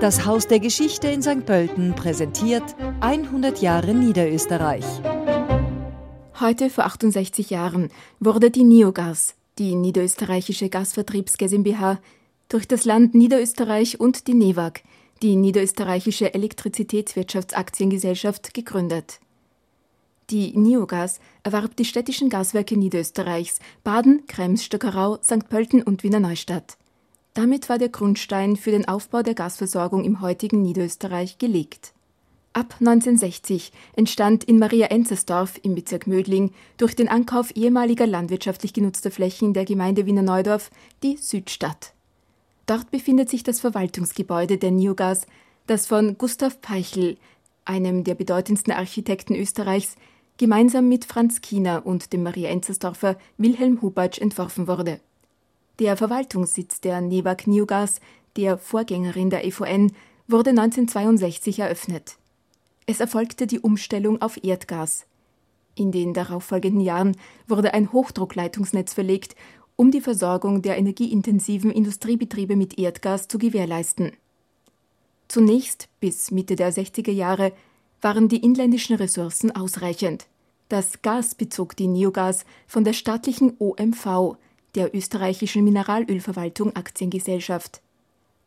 Das Haus der Geschichte in St. Pölten präsentiert 100 Jahre Niederösterreich. Heute vor 68 Jahren wurde die Niogas, die niederösterreichische Gasvertriebs GmbH, durch das Land Niederösterreich und die NEWAG, die niederösterreichische Elektrizitätswirtschaftsaktiengesellschaft, gegründet. Die Niogas erwarb die städtischen Gaswerke Niederösterreichs Baden, Krems, Stöckerau, St. Pölten und Wiener Neustadt. Damit war der Grundstein für den Aufbau der Gasversorgung im heutigen Niederösterreich gelegt. Ab 1960 entstand in Maria Enzersdorf im Bezirk Mödling durch den Ankauf ehemaliger landwirtschaftlich genutzter Flächen der Gemeinde Wiener Neudorf die Südstadt. Dort befindet sich das Verwaltungsgebäude der Niogas, das von Gustav Peichel, einem der bedeutendsten Architekten Österreichs, gemeinsam mit Franz Kiener und dem Maria Enzersdorfer Wilhelm Hubatsch entworfen wurde. Der Verwaltungssitz der Nevak Niogas, der Vorgängerin der EVN, wurde 1962 eröffnet. Es erfolgte die Umstellung auf Erdgas. In den darauffolgenden Jahren wurde ein Hochdruckleitungsnetz verlegt, um die Versorgung der energieintensiven Industriebetriebe mit Erdgas zu gewährleisten. Zunächst bis Mitte der 60er Jahre waren die inländischen Ressourcen ausreichend. Das Gas bezog die Neogas von der staatlichen OMV, der österreichischen Mineralölverwaltung Aktiengesellschaft.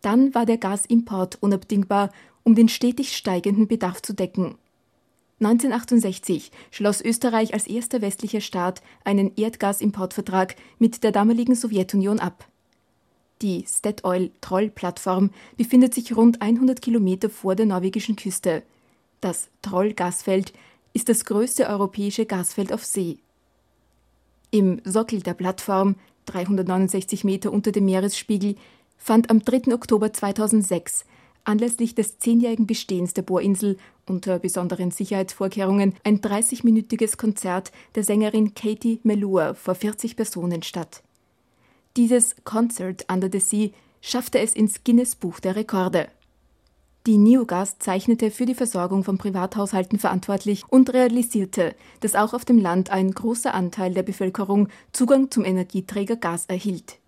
Dann war der Gasimport unabdingbar, um den stetig steigenden Bedarf zu decken. 1968 schloss Österreich als erster westlicher Staat einen Erdgasimportvertrag mit der damaligen Sowjetunion ab. Die Statoil-Troll-Plattform befindet sich rund 100 Kilometer vor der norwegischen Küste. Das Troll-Gasfeld ist das größte europäische Gasfeld auf See. Im Sockel der Plattform 369 Meter unter dem Meeresspiegel, fand am 3. Oktober 2006 anlässlich des zehnjährigen Bestehens der Bohrinsel unter besonderen Sicherheitsvorkehrungen ein 30-minütiges Konzert der Sängerin Katie Melua vor 40 Personen statt. Dieses Concert Under the Sea schaffte es ins Guinness Buch der Rekorde. Die Neogas zeichnete für die Versorgung von Privathaushalten verantwortlich und realisierte, dass auch auf dem Land ein großer Anteil der Bevölkerung Zugang zum Energieträger Gas erhielt.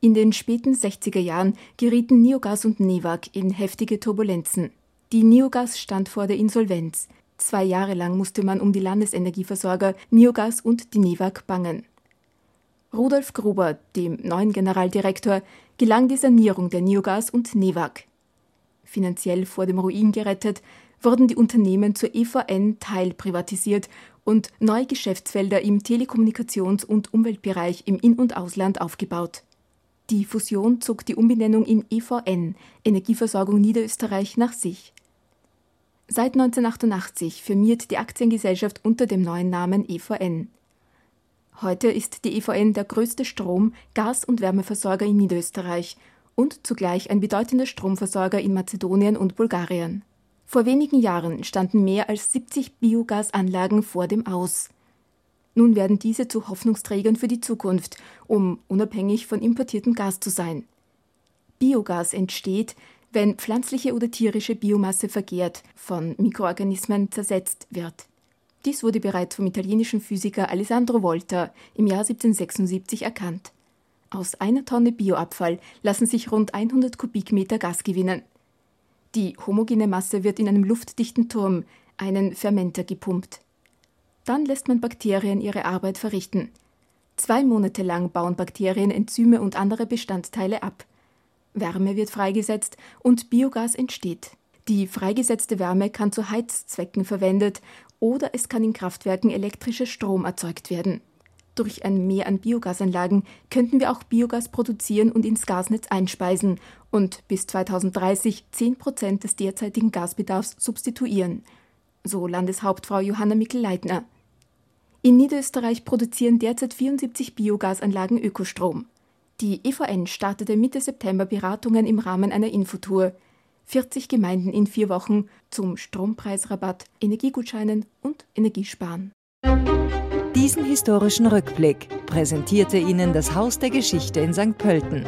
In den späten 60er Jahren gerieten Neogas und Nevag in heftige Turbulenzen. Die Neogas stand vor der Insolvenz. Zwei Jahre lang musste man um die Landesenergieversorger Neogas und die Nevag bangen. Rudolf Gruber, dem neuen Generaldirektor, gelang die Sanierung der Neogas und Nevag finanziell vor dem Ruin gerettet, wurden die Unternehmen zur EVN teilprivatisiert und neue Geschäftsfelder im Telekommunikations- und Umweltbereich im In- und Ausland aufgebaut. Die Fusion zog die Umbenennung in EVN, Energieversorgung Niederösterreich, nach sich. Seit 1988 firmiert die Aktiengesellschaft unter dem neuen Namen EVN. Heute ist die EVN der größte Strom-, Gas- und Wärmeversorger in Niederösterreich und zugleich ein bedeutender Stromversorger in Mazedonien und Bulgarien. Vor wenigen Jahren standen mehr als 70 Biogasanlagen vor dem Aus. Nun werden diese zu Hoffnungsträgern für die Zukunft, um unabhängig von importiertem Gas zu sein. Biogas entsteht, wenn pflanzliche oder tierische Biomasse vergehrt, von Mikroorganismen zersetzt wird. Dies wurde bereits vom italienischen Physiker Alessandro Volta im Jahr 1776 erkannt. Aus einer Tonne Bioabfall lassen sich rund 100 Kubikmeter Gas gewinnen. Die homogene Masse wird in einem luftdichten Turm, einen Fermenter, gepumpt. Dann lässt man Bakterien ihre Arbeit verrichten. Zwei Monate lang bauen Bakterien Enzyme und andere Bestandteile ab. Wärme wird freigesetzt und Biogas entsteht. Die freigesetzte Wärme kann zu Heizzwecken verwendet oder es kann in Kraftwerken elektrischer Strom erzeugt werden. Durch ein Mehr an Biogasanlagen könnten wir auch Biogas produzieren und ins Gasnetz einspeisen und bis 2030 10 Prozent des derzeitigen Gasbedarfs substituieren, so Landeshauptfrau Johanna Mickel-Leitner. In Niederösterreich produzieren derzeit 74 Biogasanlagen Ökostrom. Die EVN startete Mitte September Beratungen im Rahmen einer Infotour. 40 Gemeinden in vier Wochen zum Strompreisrabatt, Energiegutscheinen und Energiesparen. Diesen historischen Rückblick präsentierte Ihnen das Haus der Geschichte in St. Pölten.